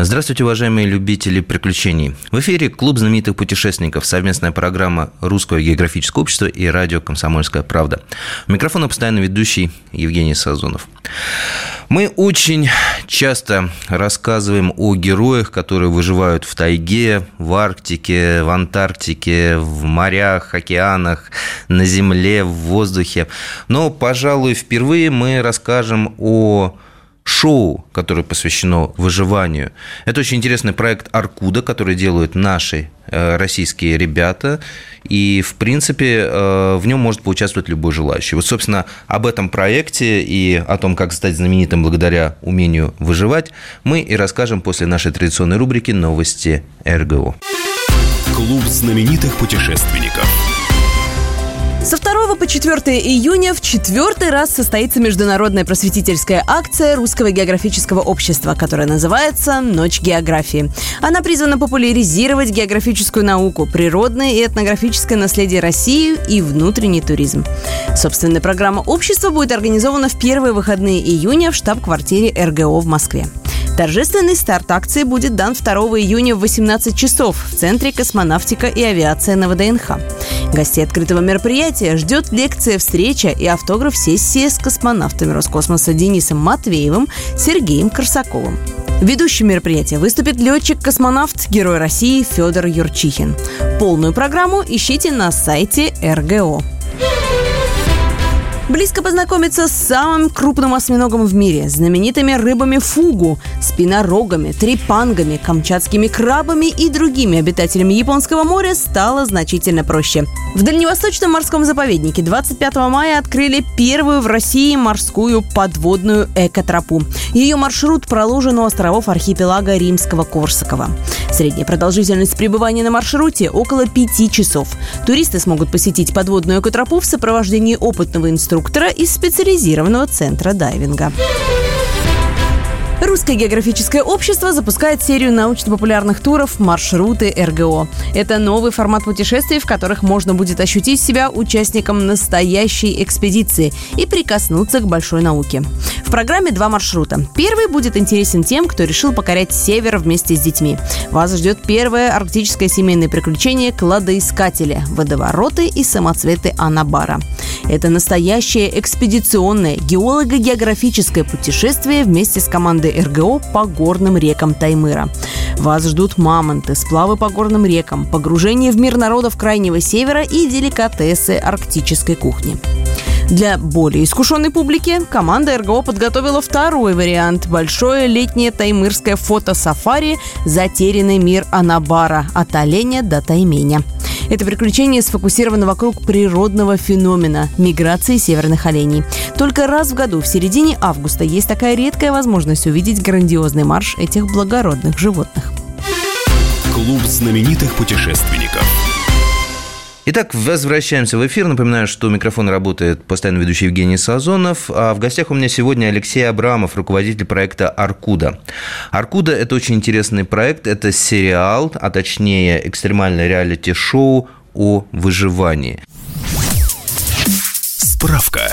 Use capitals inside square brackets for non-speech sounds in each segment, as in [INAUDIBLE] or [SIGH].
Здравствуйте, уважаемые любители приключений. В эфире Клуб знаменитых путешественников, совместная программа Русского географического общества и радио «Комсомольская правда». У микрофона постоянно ведущий Евгений Сазонов. Мы очень часто рассказываем о героях, которые выживают в тайге, в Арктике, в Антарктике, в морях, океанах, на земле, в воздухе. Но, пожалуй, впервые мы расскажем о шоу, которое посвящено выживанию. Это очень интересный проект «Аркуда», который делают наши э, российские ребята, и, в принципе, э, в нем может поучаствовать любой желающий. Вот, собственно, об этом проекте и о том, как стать знаменитым благодаря умению выживать, мы и расскажем после нашей традиционной рубрики «Новости РГО». Клуб знаменитых путешественников. Со 2 по 4 июня в четвертый раз состоится международная просветительская акция Русского географического общества, которая называется «Ночь географии». Она призвана популяризировать географическую науку, природное и этнографическое наследие России и внутренний туризм. Собственная программа общества будет организована в первые выходные июня в штаб-квартире РГО в Москве. Торжественный старт акции будет дан 2 июня в 18 часов в Центре космонавтика и авиация на ВДНХ. Гостей открытого мероприятия ждет лекция, встреча и автограф-сессия с космонавтами Роскосмоса Денисом Матвеевым, Сергеем Корсаковым. Ведущим мероприятия выступит летчик-космонавт, герой России Федор Юрчихин. Полную программу ищите на сайте РГО. Близко познакомиться с самым крупным осьминогом в мире, знаменитыми рыбами фугу, спинорогами, трипангами, камчатскими крабами и другими обитателями Японского моря стало значительно проще. В Дальневосточном морском заповеднике 25 мая открыли первую в России морскую подводную экотропу. Ее маршрут проложен у островов архипелага Римского-Корсакова. Средняя продолжительность пребывания на маршруте около пяти часов. Туристы смогут посетить подводную экотропу в сопровождении опытного инструктора из специализированного центра дайвинга. Русское географическое общество запускает серию научно-популярных туров «Маршруты РГО». Это новый формат путешествий, в которых можно будет ощутить себя участником настоящей экспедиции и прикоснуться к большой науке. В программе два маршрута. Первый будет интересен тем, кто решил покорять север вместе с детьми. Вас ждет первое арктическое семейное приключение «Кладоискатели» – водовороты и самоцветы Анабара. Это настоящее экспедиционное геолого-географическое путешествие вместе с командой РГО по горным рекам Таймыра. Вас ждут мамонты, сплавы по горным рекам, погружение в мир народов Крайнего Севера и деликатесы арктической кухни. Для более искушенной публики команда РГО подготовила второй вариант – большое летнее таймырское фото-сафари «Затерянный мир Анабара» от оленя до тайменя. Это приключение сфокусировано вокруг природного феномена – миграции северных оленей. Только раз в году, в середине августа, есть такая редкая возможность увидеть грандиозный марш этих благородных животных. Клуб знаменитых путешественников. Итак, возвращаемся в эфир. Напоминаю, что у микрофона работает постоянно ведущий Евгений Сазонов. А в гостях у меня сегодня Алексей Абрамов, руководитель проекта «Аркуда». «Аркуда» – это очень интересный проект. Это сериал, а точнее экстремальное реалити-шоу о выживании. Справка.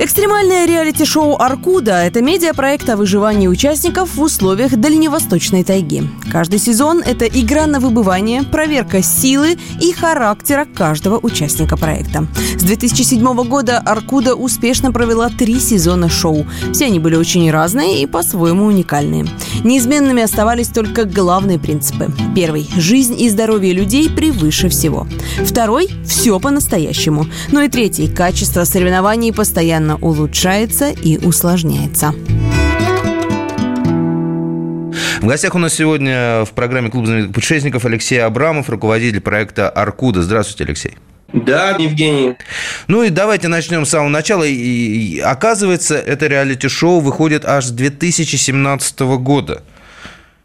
Экстремальное реалити-шоу «Аркуда» – это медиапроект о выживании участников в условиях дальневосточной тайги. Каждый сезон – это игра на выбывание, проверка силы и характера каждого участника проекта. С 2007 года «Аркуда» успешно провела три сезона шоу. Все они были очень разные и по-своему уникальные. Неизменными оставались только главные принципы. Первый – жизнь и здоровье людей превыше всего. Второй – все по-настоящему. Ну и третий – качество соревнований постоянно постоянно улучшается и усложняется. В гостях у нас сегодня в программе «Клуб знаменитых путешественников» Алексей Абрамов, руководитель проекта «Аркуда». Здравствуйте, Алексей. Да, Евгений. Ну и давайте начнем с самого начала. И, оказывается, это реалити-шоу выходит аж с 2017 года.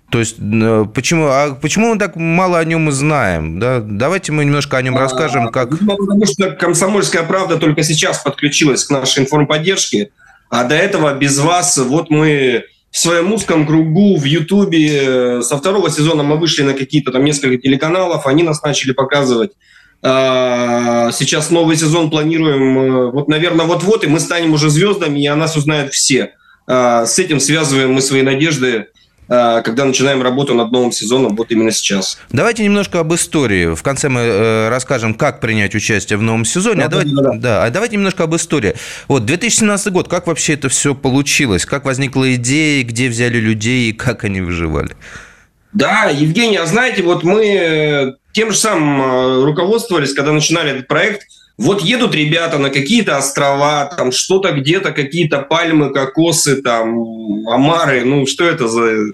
То есть э, почему, а почему мы так мало о нем и знаем? Да? Давайте мы немножко о нем а, расскажем, как... Ну, потому что «Комсомольская правда» только сейчас подключилась к нашей информподдержке, а до этого без вас вот мы в своем узком кругу в Ютубе э, со второго сезона мы вышли на какие-то там несколько телеканалов, они нас начали показывать. А, сейчас новый сезон планируем, э, вот, наверное, вот-вот, и мы станем уже звездами, и о нас узнают все. А, с этим связываем мы свои надежды когда начинаем работу над новым сезоном, вот именно сейчас. Давайте немножко об истории. В конце мы э, расскажем, как принять участие в новом сезоне. Да, а, давайте, да, да. Да, а давайте немножко об истории. Вот 2017 год, как вообще это все получилось? Как возникла идея, где взяли людей и как они выживали? Да, Евгений, а знаете, вот мы тем же самым э, руководствовались, когда начинали этот проект – вот едут ребята на какие-то острова, там что-то где-то, какие-то пальмы, кокосы, там, омары, ну что это за,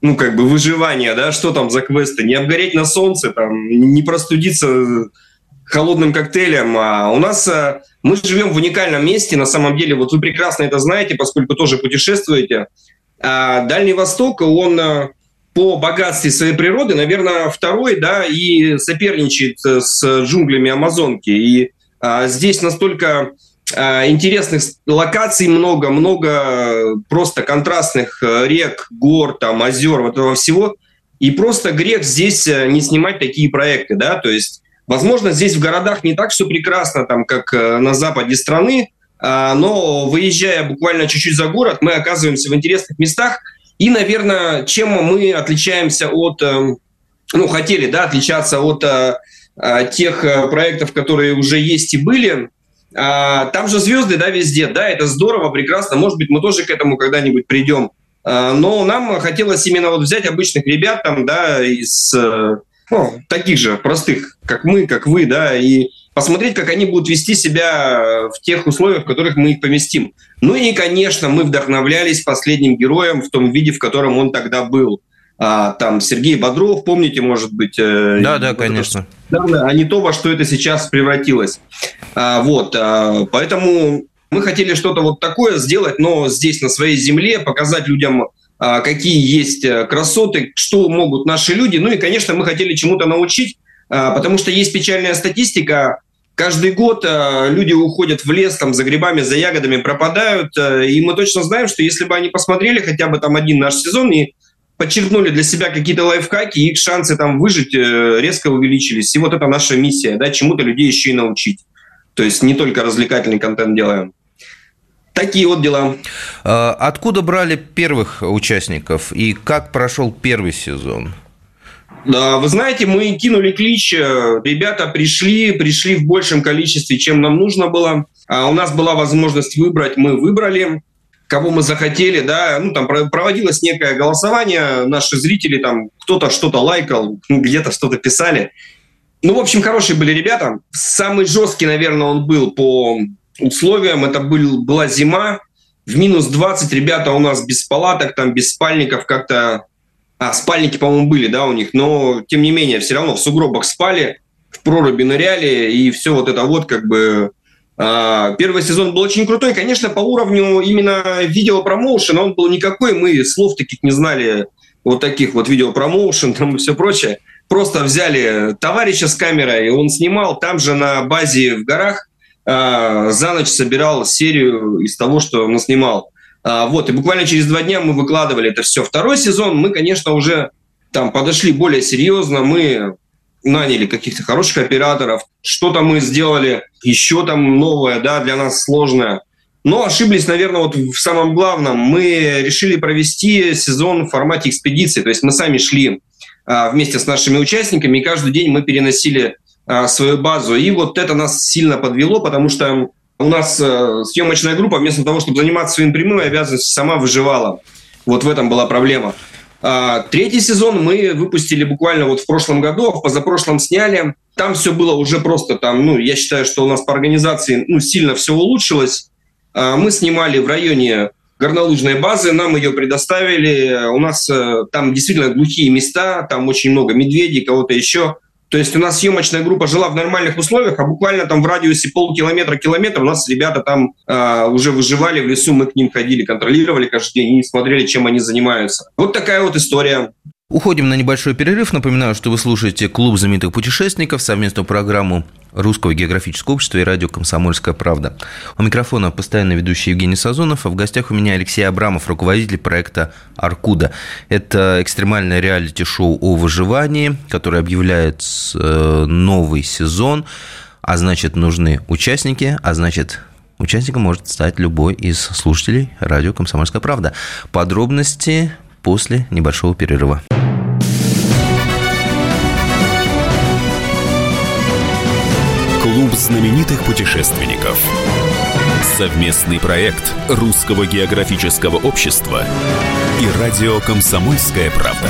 ну как бы выживание, да, что там за квесты, не обгореть на солнце, там, не простудиться холодным коктейлем, а у нас э, мы живем в уникальном месте, на самом деле, вот вы прекрасно это знаете, поскольку тоже путешествуете. А Дальний Восток, он э, по богатству своей природы, наверное, второй, да, и соперничает с джунглями Амазонки. И здесь настолько а, интересных локаций много, много просто контрастных э, рек, гор, там, озер, вот этого всего. И просто грех здесь э, не снимать такие проекты, да, то есть, возможно, здесь в городах не так все прекрасно, там, как э, на западе страны, а, но выезжая буквально чуть-чуть за город, мы оказываемся в интересных местах. И, наверное, чем мы отличаемся от, ну, хотели, да, отличаться от а, тех э, проектов, которые уже есть и были. А, там же звезды, да, везде, да, это здорово, прекрасно. Может быть, мы тоже к этому когда-нибудь придем. А, но нам хотелось именно вот взять обычных ребят там, да, из э, ну, таких же простых, как мы, как вы, да, и посмотреть, как они будут вести себя в тех условиях, в которых мы их поместим. Ну и, конечно, мы вдохновлялись последним героем в том виде, в котором он тогда был а, там Сергей Бодров, помните, может быть? Э, да, да, конечно. Это, а не то, во что это сейчас превратилось. А, вот, а, поэтому мы хотели что-то вот такое сделать, но здесь, на своей земле, показать людям, а, какие есть э, красоты, что могут наши люди. Ну и, конечно, мы хотели чему-то научить, а, потому что есть печальная статистика, Каждый год э, люди уходят в лес там, за грибами, за ягодами, пропадают. Э, и мы точно знаем, что если бы они посмотрели хотя бы там один наш сезон и подчеркнули для себя какие-то лайфхаки, их шансы там выжить э, резко увеличились. И вот это наша миссия, да, чему-то людей еще и научить. То есть не только развлекательный контент делаем. Такие вот дела. А откуда брали первых участников и как прошел первый сезон? Да, вы знаете, мы кинули клич, э, ребята пришли, пришли в большем количестве, чем нам нужно было. А у нас была возможность выбрать, мы выбрали кого мы захотели, да, ну, там проводилось некое голосование, наши зрители там, кто-то что-то лайкал, где-то что-то писали. Ну, в общем, хорошие были ребята. Самый жесткий, наверное, он был по условиям. Это был, была зима, в минус 20 ребята у нас без палаток, там без спальников как-то... А, спальники, по-моему, были, да, у них, но, тем не менее, все равно в сугробах спали, в проруби ныряли, и все вот это вот как бы первый сезон был очень крутой. Конечно, по уровню именно видеопромоушена он был никакой. Мы слов таких не знали, вот таких вот видеопромоушен там и все прочее. Просто взяли товарища с камерой, он снимал там же на базе в горах, а, за ночь собирал серию из того, что он снимал. А, вот, и буквально через два дня мы выкладывали это все. Второй сезон мы, конечно, уже там подошли более серьезно. Мы наняли каких-то хороших операторов, что-то мы сделали еще там новое, да, для нас сложное. Но ошиблись, наверное, вот в самом главном. Мы решили провести сезон в формате экспедиции. То есть мы сами шли а, вместе с нашими участниками, и каждый день мы переносили а, свою базу. И вот это нас сильно подвело, потому что у нас а, съемочная группа вместо того, чтобы заниматься своими прямыми обязанностями, сама выживала. Вот в этом была проблема. А, третий сезон мы выпустили буквально вот в прошлом году, а в позапрошлом сняли. Там все было уже просто там, ну, я считаю, что у нас по организации ну, сильно все улучшилось. А, мы снимали в районе горнолыжной базы, нам ее предоставили. У нас э, там действительно глухие места, там очень много медведей, кого-то еще. То есть у нас съемочная группа жила в нормальных условиях, а буквально там в радиусе полкилометра-километра у нас ребята там э, уже выживали в лесу, мы к ним ходили, контролировали каждый день и смотрели, чем они занимаются. Вот такая вот история. Уходим на небольшой перерыв. Напоминаю, что вы слушаете «Клуб знаменитых путешественников», совместную программу Русского географического общества и радио «Комсомольская правда». У микрофона постоянно ведущий Евгений Сазонов, а в гостях у меня Алексей Абрамов, руководитель проекта «Аркуда». Это экстремальное реалити-шоу о выживании, которое объявляет э, новый сезон, а значит, нужны участники, а значит, Участником может стать любой из слушателей радио «Комсомольская правда». Подробности после небольшого перерыва. Клуб знаменитых путешественников. Совместный проект Русского географического общества и радио «Комсомольская правда».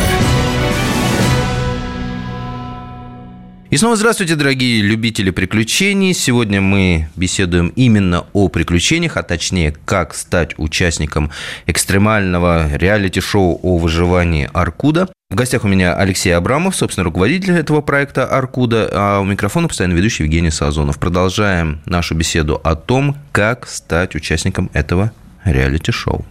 И снова здравствуйте, дорогие любители приключений. Сегодня мы беседуем именно о приключениях, а точнее, как стать участником экстремального реалити-шоу о выживании «Аркуда». В гостях у меня Алексей Абрамов, собственно, руководитель этого проекта «Аркуда», а у микрофона постоянно ведущий Евгений Сазонов. Продолжаем нашу беседу о том, как стать участником этого реалити-шоу.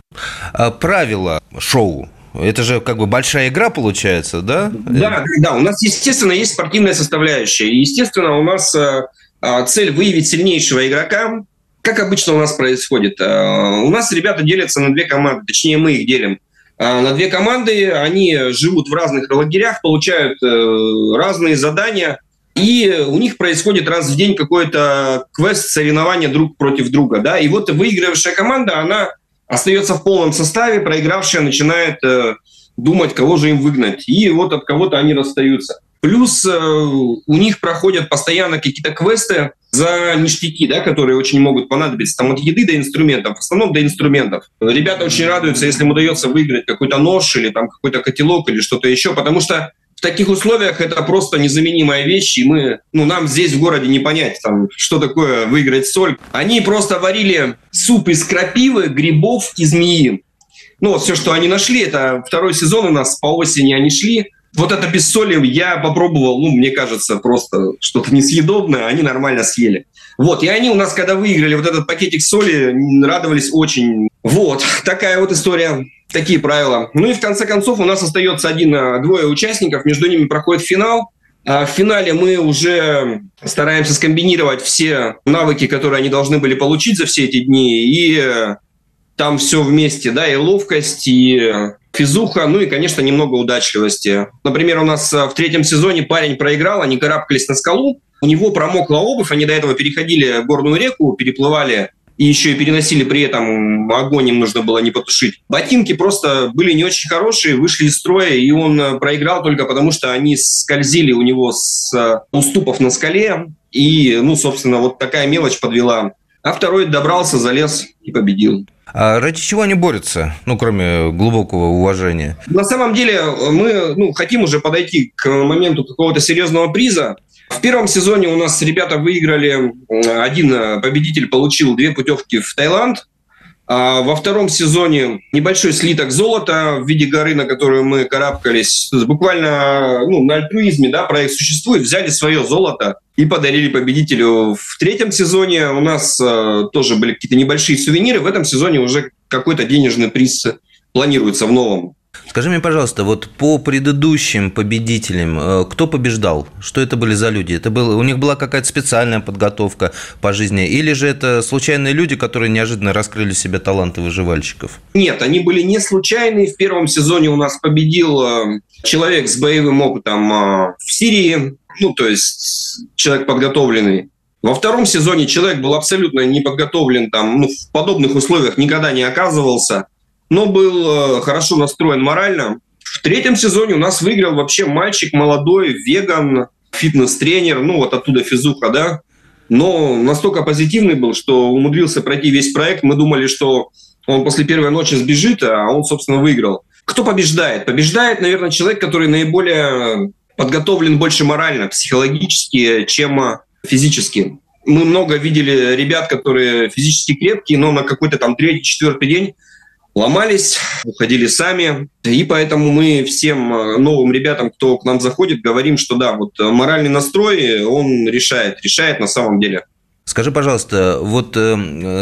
А, правила шоу это же как бы большая игра получается, да? Да, да. У нас, естественно, есть спортивная составляющая. И, естественно, у нас э, э, цель выявить сильнейшего игрока. Как обычно у нас происходит? Э, у нас ребята делятся на две команды, точнее мы их делим на две команды. Они живут в разных лагерях, получают разные задания. И у них происходит раз в день какой-то квест, соревнование друг против друга. Да? И вот выигрывающая команда, она остается в полном составе, проигравшая начинает э, думать, кого же им выгнать. И вот от кого-то они расстаются. Плюс э, у них проходят постоянно какие-то квесты за ништяки, да, которые очень могут понадобиться. Там от еды до инструментов, в основном до инструментов. Ребята очень радуются, если им удается выиграть какой-то нож или там какой-то котелок или что-то еще, потому что таких условиях это просто незаменимая вещь, и мы, ну, нам здесь в городе не понять, там, что такое выиграть соль. Они просто варили суп из крапивы, грибов и змеи. Ну, все, что они нашли, это второй сезон у нас, по осени они шли. Вот это без соли я попробовал, ну, мне кажется, просто что-то несъедобное, они нормально съели. Вот, и они у нас, когда выиграли вот этот пакетик соли, радовались очень. Вот, [LAUGHS] такая вот история такие правила. Ну и в конце концов у нас остается один, а, двое участников, между ними проходит финал. А в финале мы уже стараемся скомбинировать все навыки, которые они должны были получить за все эти дни, и э, там все вместе, да, и ловкость, и физуха, ну и, конечно, немного удачливости. Например, у нас э, в третьем сезоне парень проиграл, они карабкались на скалу, у него промокла обувь, они до этого переходили горную реку, переплывали и еще и переносили при этом огонь, им нужно было не потушить. Ботинки просто были не очень хорошие, вышли из строя, и он э, проиграл только потому, что они скользили у него с э, уступов на скале, и, ну, собственно, вот такая мелочь подвела. А второй добрался, залез и победил. А ради чего они борются, ну, кроме глубокого уважения? На самом деле мы ну, хотим уже подойти к моменту какого-то серьезного приза. В первом сезоне у нас ребята выиграли, один э, победитель получил две путевки в Таиланд, во втором сезоне небольшой слиток золота в виде горы, на которую мы карабкались, буквально ну, на альтруизме, да, проект существует, взяли свое золото и подарили победителю. В третьем сезоне у нас э, тоже были какие-то небольшие сувениры, в этом сезоне уже какой-то денежный приз планируется в новом. Скажи мне, пожалуйста, вот по предыдущим победителям, э, кто побеждал? Что это были за люди? Это было, у них была какая-то специальная подготовка по жизни? Или же это случайные люди, которые неожиданно раскрыли себе таланты выживальщиков? Нет, они были не случайные. В первом сезоне у нас победил э, человек с боевым опытом э, в Сирии, ну, то есть человек подготовленный. Во втором сезоне человек был абсолютно не подготовлен, там, ну, в подобных условиях никогда не оказывался но был э, хорошо настроен морально. В третьем сезоне у нас выиграл вообще мальчик молодой, веган, фитнес-тренер, ну вот оттуда физуха, да. Но настолько позитивный был, что умудрился пройти весь проект. Мы думали, что он после первой ночи сбежит, а он, собственно, выиграл. Кто побеждает? Побеждает, наверное, человек, который наиболее подготовлен больше морально, психологически, чем физически. Мы много видели ребят, которые физически крепкие, но на какой-то там третий, четвертый день ломались, уходили сами. И поэтому мы всем э, новым ребятам, кто к нам заходит, говорим, что да, вот моральный настрой, он решает, решает на самом деле. Скажи, пожалуйста, вот э,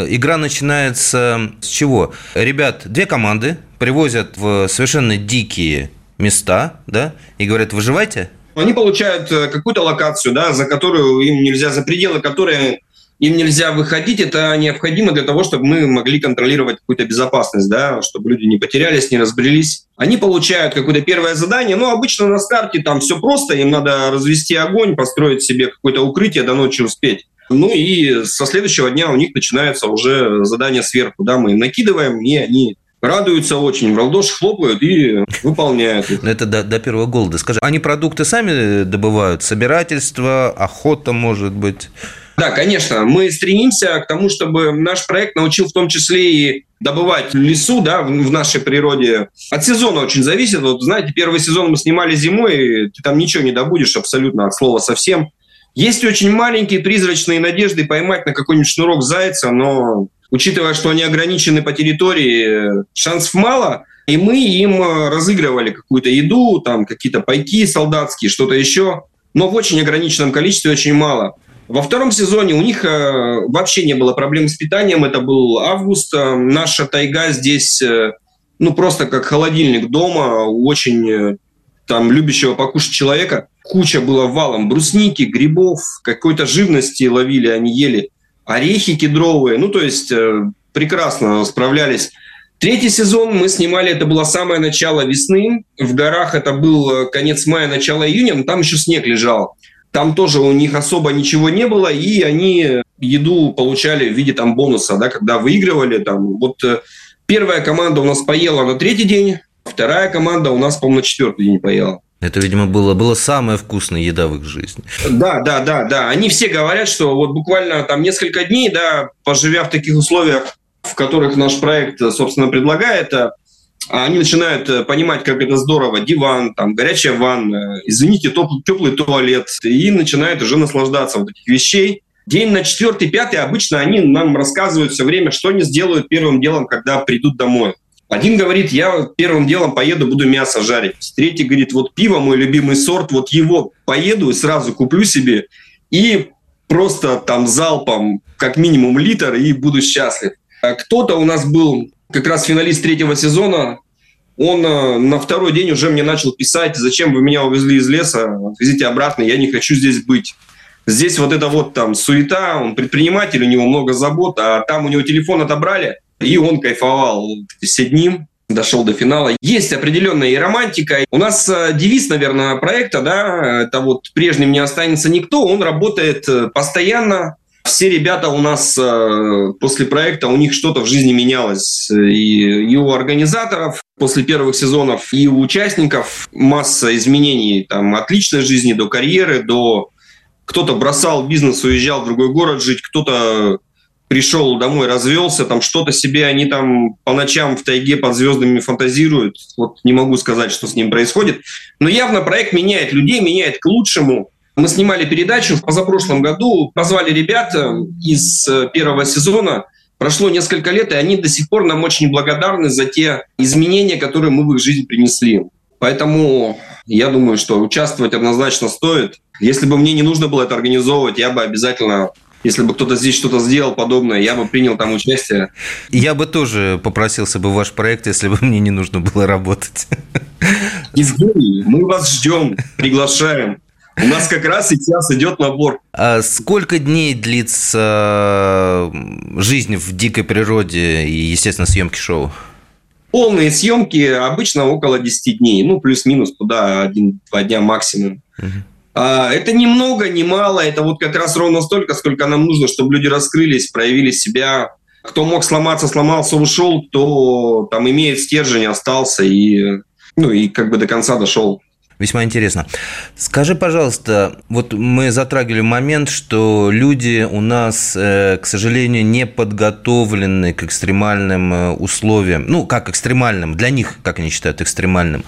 игра начинается с чего? Ребят, две команды привозят в совершенно дикие места, да, и говорят, выживайте. Они получают э, какую-то локацию, да, за которую им нельзя, за пределы которой им нельзя выходить, это необходимо для того, чтобы мы могли контролировать какую-то безопасность, да, чтобы люди не потерялись, не разбрелись. Они получают какое-то первое задание, но обычно на старте там все просто, им надо развести огонь, построить себе какое-то укрытие, до ночи успеть. Ну и со следующего дня у них начинается уже задание сверху, да, мы им накидываем, и они радуются очень, в ладоши хлопают и выполняют их. Это до, до первого голода. Скажи, они продукты сами добывают? Собирательство, охота, может быть? Да, конечно. Мы стремимся к тому, чтобы наш проект научил в том числе и добывать лесу да, в, в нашей природе. От сезона очень зависит. Вот, знаете, первый сезон мы снимали зимой, и ты там ничего не добудешь абсолютно от слова совсем. Есть очень маленькие призрачные надежды поймать на какой-нибудь шнурок зайца, но учитывая, что они ограничены по территории, шансов мало, и мы им э, разыгрывали какую-то еду, там какие-то пайки солдатские, что-то еще, но в очень ограниченном количестве очень мало. Во втором сезоне у них э, вообще не было проблем с питанием. Это был август. Э, наша тайга здесь, ну, просто как холодильник дома, очень там любящего покушать человека. Куча была валом брусники, грибов, какой-то живности ловили, они ели орехи кедровые, ну, то есть э, прекрасно справлялись. Третий сезон мы снимали, это было самое начало весны. В горах это был э, конец мая, начало июня, но там еще снег лежал. Там тоже у них особо ничего не было, и они еду получали в виде там бонуса, да, когда выигрывали. Там, вот э, первая команда у нас поела на третий день, вторая команда у нас, по-моему, на четвертый день поела. Это, видимо, было, было самая вкусная еда в их жизни. Да, да, да, да. Они все говорят, что вот буквально там несколько дней, да, поживя в таких условиях, в которых наш проект, собственно, предлагает, а, они начинают э, понимать, как это здорово. Диван, там, горячая ванна, извините, теплый туалет. И начинают уже наслаждаться вот этих вещей. День на четвертый, пятый обычно они нам рассказывают все время, что они сделают первым делом, когда придут домой. Один говорит, я первым делом поеду, буду мясо жарить. Третий говорит, вот пиво, мой любимый сорт, вот его поеду и сразу куплю себе и просто там залпом как минимум литр и буду счастлив. А кто-то у нас был как раз финалист третьего сезона, он э, на второй день уже мне начал писать, зачем вы меня увезли из леса, отвезите обратно, я не хочу здесь быть. Здесь вот это вот там суета, он предприниматель, у него много забот, а там у него телефон отобрали, и он кайфовал все дни дошел до финала. Есть определенная и романтика. У нас э, девиз, наверное, проекта, да, это вот «Прежним не останется никто». Он работает э, постоянно. Все ребята у нас э, после проекта, у них что-то в жизни менялось. И, и у организаторов после первых сезонов, и у участников масса изменений. Там, от личной жизни до карьеры, до... Кто-то бросал бизнес, уезжал в другой город жить, кто-то пришел домой, развелся, там что-то себе они там по ночам в тайге под звездами фантазируют. Вот не могу сказать, что с ним происходит. Но явно проект меняет людей, меняет к лучшему. Мы снимали передачу в позапрошлом году, позвали ребят э, из э, первого сезона. Прошло несколько лет, и они до сих пор нам очень благодарны за те изменения, которые мы в их жизнь принесли. Поэтому я думаю, что участвовать однозначно стоит. Если бы мне не нужно было это организовывать, я бы обязательно если бы кто-то здесь что-то сделал подобное, я бы принял там участие. Я бы тоже попросился бы в ваш проект, если бы мне не нужно было работать. Евгений, мы вас ждем, приглашаем. У нас как раз сейчас идет набор. А сколько дней длится жизнь в дикой природе и, естественно, съемки шоу? Полные съемки обычно около 10 дней, ну, плюс-минус туда один-два дня максимум. Угу. А, это ни много, ни мало, это вот как раз ровно столько, сколько нам нужно, чтобы люди раскрылись, проявили себя. Кто мог сломаться, сломался, ушел, кто там имеет стержень, остался и, ну, и как бы до конца дошел. Весьма интересно. Скажи, пожалуйста, вот мы затрагивали момент, что люди у нас, э, к сожалению, не подготовлены к экстремальным э, условиям. Ну, как экстремальным, для них, как они считают, экстремальным.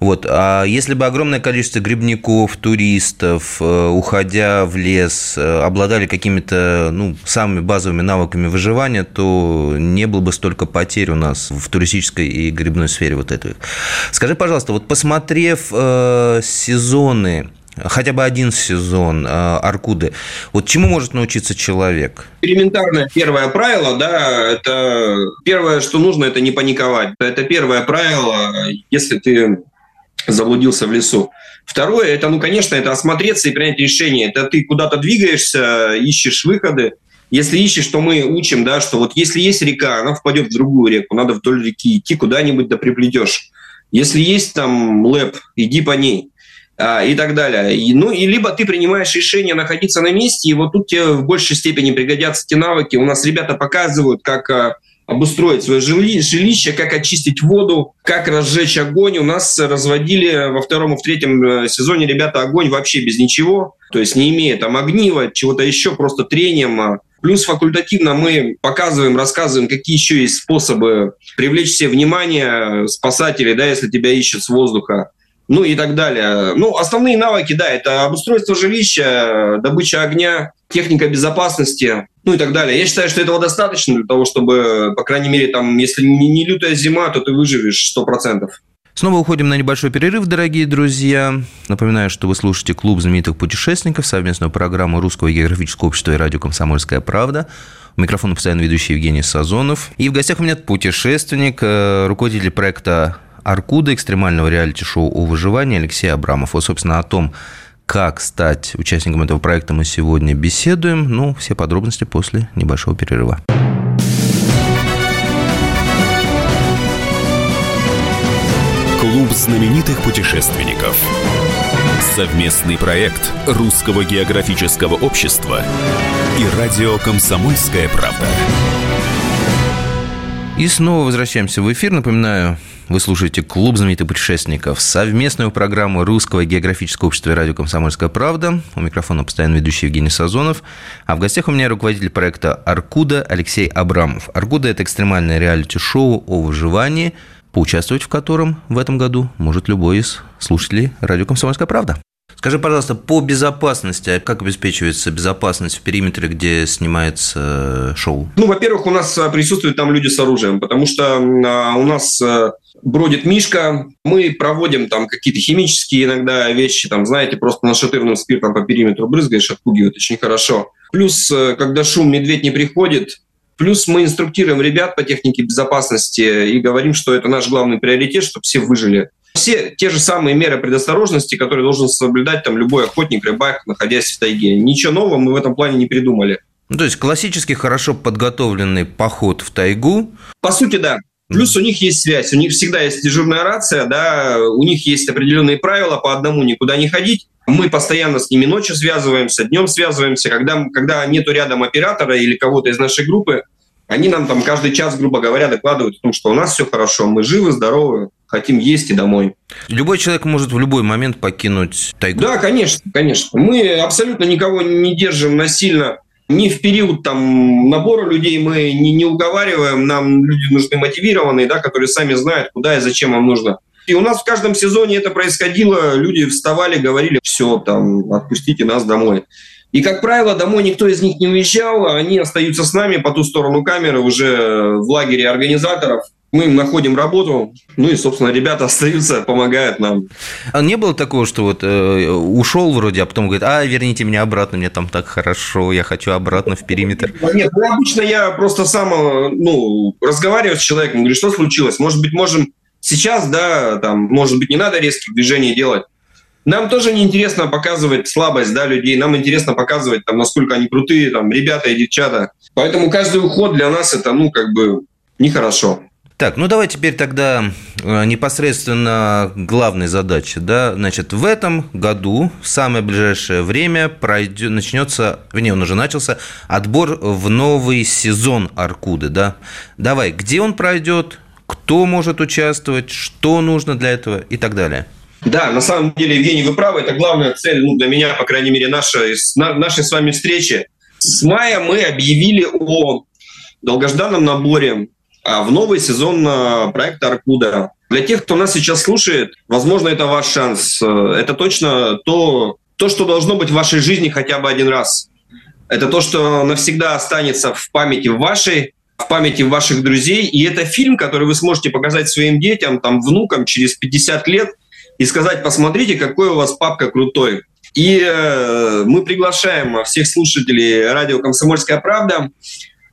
Вот. А если бы огромное количество грибников, туристов, э, уходя в лес, обладали какими-то ну, самыми базовыми навыками выживания, то не было бы столько потерь у нас в туристической и грибной сфере вот этой. Скажи, пожалуйста, вот посмотрев сезоны хотя бы один сезон э, Аркуды. Вот чему может научиться человек? Элементарное первое правило, да, это первое, что нужно, это не паниковать. Это первое правило, если ты заблудился в лесу. Второе, это, ну, конечно, это осмотреться и принять решение. Это ты куда-то двигаешься, ищешь выходы. Если ищешь, то мы учим, да, что вот если есть река, она впадет в другую реку, надо вдоль реки идти куда-нибудь да приплетешь. Если есть там лэп, иди по ней а, и так далее. И, ну, и либо ты принимаешь решение находиться на месте, и вот тут тебе в большей степени пригодятся эти навыки. У нас ребята показывают, как а, обустроить свое жилище, как очистить воду, как разжечь огонь. У нас разводили во втором и в третьем э, сезоне ребята огонь вообще без ничего, то есть не имея там огнива, чего-то еще, просто трением. Плюс факультативно мы показываем, рассказываем, какие еще есть способы привлечь себе внимание спасателей, да, если тебя ищут с воздуха ну и так далее. Ну, основные навыки, да, это обустройство жилища, добыча огня, техника безопасности, ну и так далее. Я считаю, что этого достаточно для того, чтобы, по крайней мере, там, если не, не лютая зима, то ты выживешь 100%. Снова уходим на небольшой перерыв, дорогие друзья. Напоминаю, что вы слушаете клуб знаменитых путешественников, совместную программу Русского географического общества и радио «Комсомольская правда». У микрофона постоянно ведущий Евгений Сазонов. И в гостях у меня путешественник, э, руководитель проекта Аркуда, экстремального реалити-шоу о выживании Алексей Абрамов. Вот, собственно, о том, как стать участником этого проекта мы сегодня беседуем. Ну, все подробности после небольшого перерыва. Клуб знаменитых путешественников. Совместный проект Русского географического общества и радио «Комсомольская правда». И снова возвращаемся в эфир. Напоминаю, вы слушаете «Клуб знаменитых путешественников», совместную программу Русского географического общества и радио «Комсомольская правда». У микрофона постоянно ведущий Евгений Сазонов. А в гостях у меня руководитель проекта «Аркуда» Алексей Абрамов. «Аркуда» – это экстремальное реалити-шоу о выживании, поучаствовать в котором в этом году может любой из слушателей радио «Комсомольская правда». Скажи, пожалуйста, по безопасности, а как обеспечивается безопасность в периметре, где снимается э, шоу? Ну, во-первых, у нас э, присутствуют там люди с оружием, потому что а, у нас э, бродит Мишка, мы проводим там какие-то химические иногда вещи, там, знаете, просто нашатырным спиртом по периметру брызгаешь, отпугивает очень хорошо. Плюс, когда шум, медведь не приходит, Плюс мы инструктируем ребят по технике безопасности и говорим, что это наш главный приоритет, чтобы все выжили. Все те же самые меры предосторожности, которые должен соблюдать там любой охотник, рыбак, находясь в тайге. Ничего нового мы в этом плане не придумали. Ну, то есть классический хорошо подготовленный поход в тайгу. По сути, да. Плюс у них есть связь, у них всегда есть дежурная рация, да, у них есть определенные правила, по одному никуда не ходить. Мы постоянно с ними ночью связываемся, днем связываемся. Когда, когда нету рядом оператора или кого-то из нашей группы, они нам там каждый час, грубо говоря, докладывают о том, что у нас все хорошо, мы живы, здоровы, хотим есть и домой. Любой человек может в любой момент покинуть тайгу. Да, конечно, конечно. Мы абсолютно никого не держим насильно. Ни в период там, набора людей мы не, не уговариваем, нам люди нужны мотивированные, да, которые сами знают, куда и зачем им нужно. И у нас в каждом сезоне это происходило, люди вставали, говорили, все, там, отпустите нас домой. И, как правило, домой никто из них не уезжал, они остаются с нами по ту сторону камеры уже в лагере организаторов. Мы им находим работу, ну и, собственно, ребята остаются, помогают нам. А не было такого, что вот э, ушел вроде, а потом говорит, а, верните меня обратно, мне там так хорошо, я хочу обратно в периметр? Нет, ну, обычно я просто сам, э, ну, разговариваю с человеком, говорю, что случилось? Может быть, можем сейчас, да, там, может быть, не надо резких движений делать, нам тоже не интересно показывать слабость да, людей, нам интересно показывать, там, насколько они крутые, там, ребята и девчата. Поэтому каждый уход для нас это, ну, как бы, нехорошо. Так, ну давай теперь тогда э, непосредственно главной задачи. Да? Значит, в этом году, в самое ближайшее время, пройдет, начнется, вернее, он уже начался, отбор в новый сезон Аркуды. Да? Давай, где он пройдет, кто может участвовать, что нужно для этого и так далее. Да, на самом деле, Евгений, вы правы. Это главная цель, ну, для меня, по крайней мере, нашей, нашей с вами встречи. С мая мы объявили о долгожданном наборе а, в новый сезон а, проекта «Аркуда». Для тех, кто нас сейчас слушает, возможно, это ваш шанс. Это точно то, то, что должно быть в вашей жизни хотя бы один раз. Это то, что навсегда останется в памяти вашей, в памяти ваших друзей. И это фильм, который вы сможете показать своим детям, там, внукам через 50 лет и сказать, посмотрите, какой у вас папка крутой. И э, мы приглашаем всех слушателей радио «Комсомольская правда»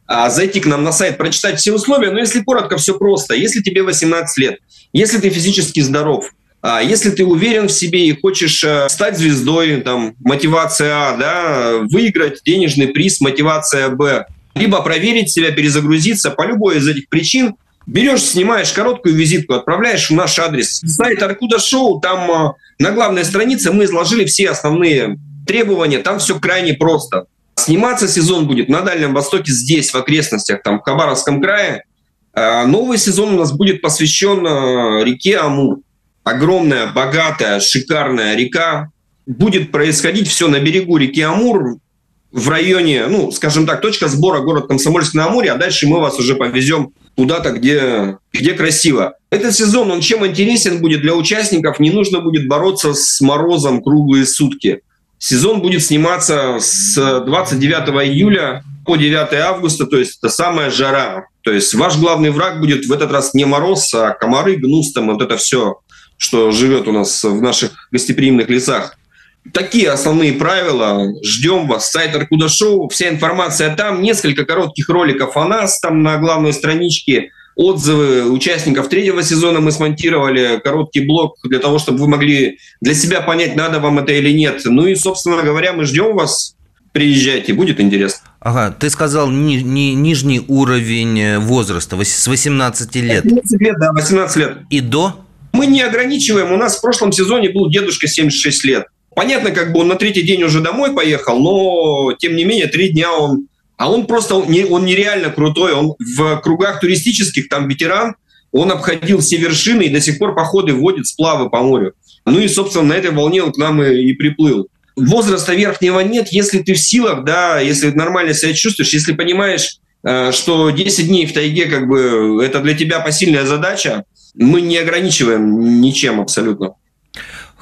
э, зайти к нам на сайт, прочитать все условия. Но если коротко, все просто. Если тебе 18 лет, если ты физически здоров, а если ты уверен в себе и хочешь э, стать звездой, там, мотивация А, да, выиграть денежный приз, мотивация Б, либо проверить себя, перезагрузиться по любой из этих причин, берешь, снимаешь короткую визитку, отправляешь в наш адрес. Сайт Аркуда Шоу, там э, на главной странице мы изложили все основные требования, там все крайне просто. Сниматься сезон будет на Дальнем Востоке, здесь, в окрестностях, там, в Хабаровском крае. Э, новый сезон у нас будет посвящен реке Амур огромная, богатая, шикарная река. Будет происходить все на берегу реки Амур, в районе, ну, скажем так, точка сбора город Комсомольск на Амуре, а дальше мы вас уже повезем куда-то, где, где красиво. Этот сезон, он чем интересен будет для участников, не нужно будет бороться с морозом круглые сутки. Сезон будет сниматься с 29 июля по 9 августа, то есть это самая жара. То есть ваш главный враг будет в этот раз не мороз, а комары, гнус, там вот это все что живет у нас в наших гостеприимных лесах. Такие основные правила. Ждем вас. Сайт Аркуда Шоу. Вся информация там. Несколько коротких роликов о нас там на главной страничке. Отзывы участников третьего сезона мы смонтировали. Короткий блок для того, чтобы вы могли для себя понять, надо вам это или нет. Ну и, собственно говоря, мы ждем вас. Приезжайте, будет интересно. Ага, ты сказал ни, ни, нижний уровень возраста, с 18 лет. 18 лет, да, 18 лет. И до? Мы не ограничиваем. У нас в прошлом сезоне был дедушка 76 лет. Понятно, как бы он на третий день уже домой поехал, но тем не менее три дня он... А он просто, он нереально крутой. Он в кругах туристических, там ветеран, он обходил все вершины и до сих пор походы водит, сплавы по морю. Ну и, собственно, на этой волне он к нам и, и приплыл. Возраста верхнего нет, если ты в силах, да, если нормально себя чувствуешь, если понимаешь, э, что 10 дней в тайге, как бы, это для тебя посильная задача, мы не ограничиваем ничем абсолютно.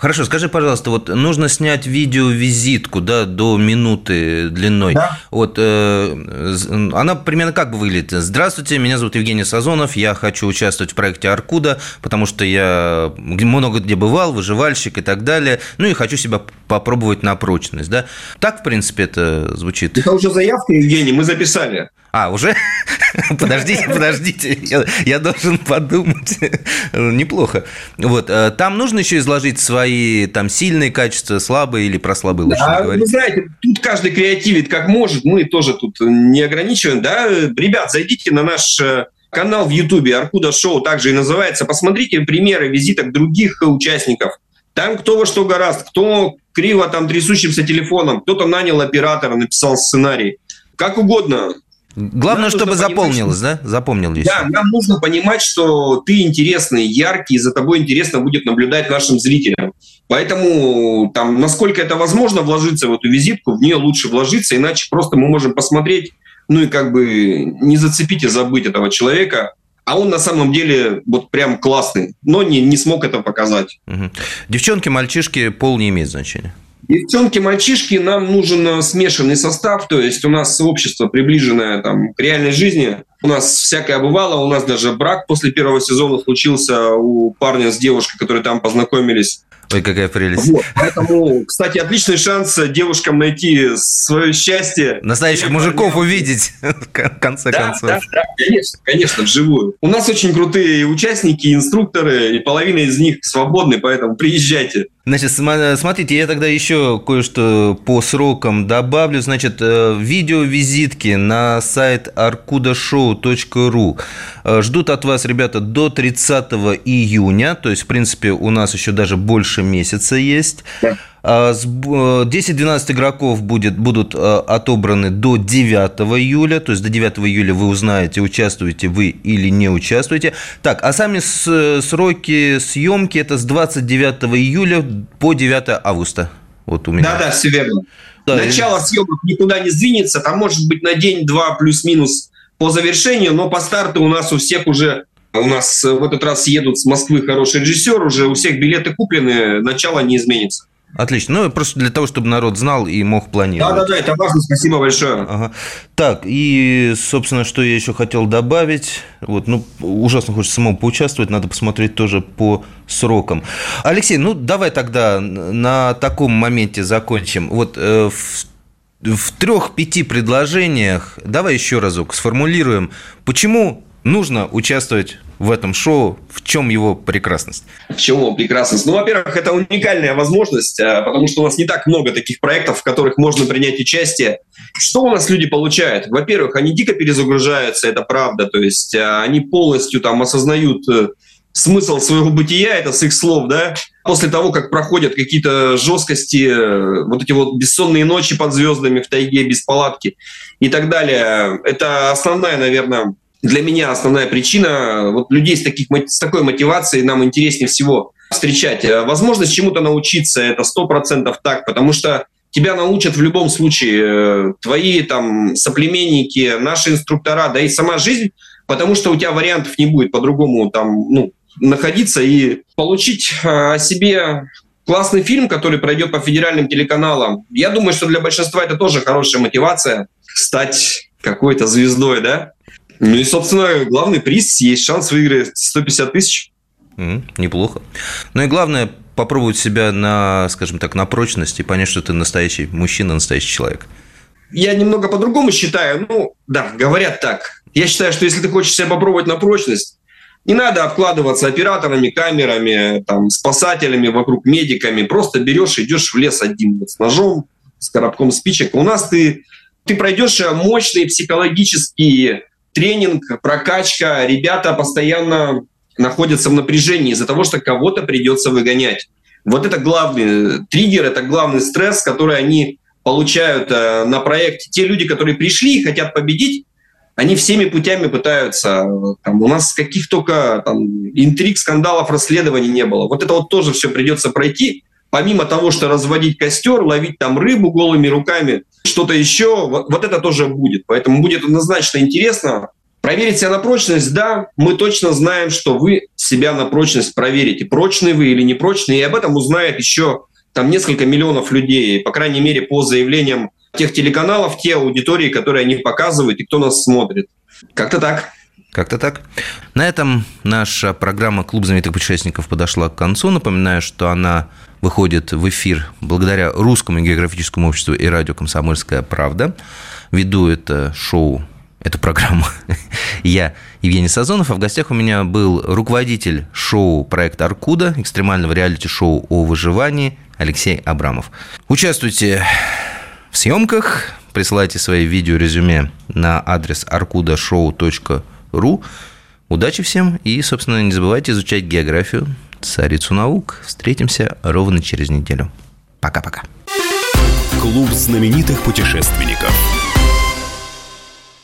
Хорошо, скажи, пожалуйста, вот нужно снять видео-визитку, да, до минуты длиной. Да. Вот э, она примерно как бы выглядит? Здравствуйте, меня зовут Евгений Сазонов, я хочу участвовать в проекте Аркуда, потому что я много где бывал, выживальщик и так далее, ну и хочу себя попробовать на прочность, да? Так, в принципе, это звучит. Это уже заявка, Евгений, мы записали. А, уже? [LAUGHS] Подождите, [LAUGHS] подождите, я, я должен подумать. [LAUGHS] Неплохо. Вот, э, там нужно еще изложить свои там сильные качества, слабые или про слабые лучше да, говорить. Вы знаете, тут каждый креативит как может, мы тоже тут не ограничиваем, да. Ребят, зайдите на наш э, канал в Ютубе Аркуда Шоу, также и называется. Посмотрите примеры визиток других участников. Там кто во что гораст, кто криво там трясущимся телефоном, кто-то нанял оператора, написал сценарий. Как угодно. Главное, нам чтобы запомнилось, понимать, да? Запомнилось. Да, нам нужно понимать, что ты интересный, яркий, и за тобой интересно будет наблюдать нашим зрителям. Поэтому там, насколько это возможно вложиться в эту визитку, в нее лучше вложиться, иначе просто мы можем посмотреть, ну и как бы не зацепить и забыть этого человека, а он на самом деле вот прям классный, но не, не смог это показать. Угу. Девчонки, мальчишки, пол не имеет значения. Девчонки, мальчишки, нам нужен э, смешанный состав, то есть у нас общество приближенное там, к реальной жизни. У нас всякое бывало, у нас даже брак после первого сезона случился у парня с девушкой, которые там познакомились. Ой, какая прелесть. Вот. Поэтому, кстати, отличный шанс девушкам найти свое счастье. Настоящих мужиков увидеть, [LAUGHS] в конце да, концов. Да, да, конечно, конечно, вживую. У нас очень крутые участники, инструкторы, и половина из них свободны, поэтому приезжайте. Значит, смотрите, я тогда еще кое-что по срокам добавлю. Значит, э, видео-визитки на сайт arkudashow.ru э, ждут от вас, ребята, до 30 июня. То есть, в принципе, у нас еще даже больше месяца есть. 10-12 а, игроков будет, будут отобраны до 9 июля, то есть до 9 июля вы узнаете, участвуете вы или не участвуете. Так, а сами сроки съемки это с 29 июля по 9 августа. Вот у меня. Да, да, все верно. Да, Начало и... съемок никуда не сдвинется, там может быть на день-два плюс-минус по завершению, но по старту у нас у всех уже у нас в этот раз едут с Москвы хороший режиссер, уже у всех билеты куплены, начало не изменится. Отлично. Ну, просто для того, чтобы народ знал и мог планировать. Да-да-да, это важно. Спасибо большое. Ага. Так, и, собственно, что я еще хотел добавить. Вот, ну, ужасно хочется самому поучаствовать, надо посмотреть тоже по срокам. Алексей, ну, давай тогда на таком моменте закончим. Вот э, в в трех-пяти предложениях давай еще разок сформулируем, почему нужно участвовать в этом шоу? В чем его прекрасность? В чем его прекрасность? Ну, во-первых, это уникальная возможность, а, потому что у нас не так много таких проектов, в которых можно принять участие. Что у нас люди получают? Во-первых, они дико перезагружаются, это правда, то есть а, они полностью там осознают э, смысл своего бытия, это с их слов, да, после того, как проходят какие-то жесткости, э, вот эти вот бессонные ночи под звездами в тайге, без палатки и так далее. Это основная, наверное, для меня основная причина. Вот людей с, таких, с такой мотивацией нам интереснее всего встречать. Э, возможность чему-то научиться, это сто процентов так, потому что тебя научат в любом случае э, твои там соплеменники, наши инструктора, да и сама жизнь, потому что у тебя вариантов не будет по-другому там, ну, находиться и получить о себе классный фильм, который пройдет по федеральным телеканалам. Я думаю, что для большинства это тоже хорошая мотивация стать какой-то звездой, да? Ну и, собственно, главный приз, есть шанс выиграть 150 тысяч. Mm, неплохо. Ну и главное, попробовать себя на, скажем так, на прочность и понять, что ты настоящий мужчина, настоящий человек. Я немного по-другому считаю. Ну, да, говорят так. Я считаю, что если ты хочешь себя попробовать на прочность, не надо обкладываться операторами, камерами, там, спасателями вокруг, медиками. Просто берешь, идешь в лес один вот, с ножом, с коробком спичек. У нас ты, ты пройдешь мощный психологический тренинг, прокачка. Ребята постоянно находятся в напряжении из-за того, что кого-то придется выгонять. Вот это главный триггер, это главный стресс, который они получают э, на проекте. Те люди, которые пришли и хотят победить, они всеми путями пытаются. Там, у нас каких только там, интриг, скандалов, расследований не было. Вот это вот тоже все придется пройти. Помимо того, что разводить костер, ловить там рыбу голыми руками, что-то еще, вот, вот это тоже будет. Поэтому будет однозначно интересно. Проверить себя на прочность, да, мы точно знаем, что вы себя на прочность проверите, прочный вы или не прочный, и об этом узнает еще там несколько миллионов людей, по крайней мере, по заявлениям тех телеканалов, те аудитории, которые они показывают и кто нас смотрит. Как-то так. Как-то так. На этом наша программа «Клуб знаменитых путешественников» подошла к концу. Напоминаю, что она выходит в эфир благодаря Русскому географическому обществу и радио «Комсомольская правда». Веду это шоу, эту программу [LAUGHS] я, Евгений Сазонов, а в гостях у меня был руководитель шоу проекта «Аркуда», экстремального реалити-шоу о выживании Алексей Абрамов. Участвуйте в съемках. Присылайте свои видео-резюме на адрес arkudashow.ru. Удачи всем и, собственно, не забывайте изучать географию, царицу наук. Встретимся ровно через неделю. Пока-пока. Клуб знаменитых путешественников.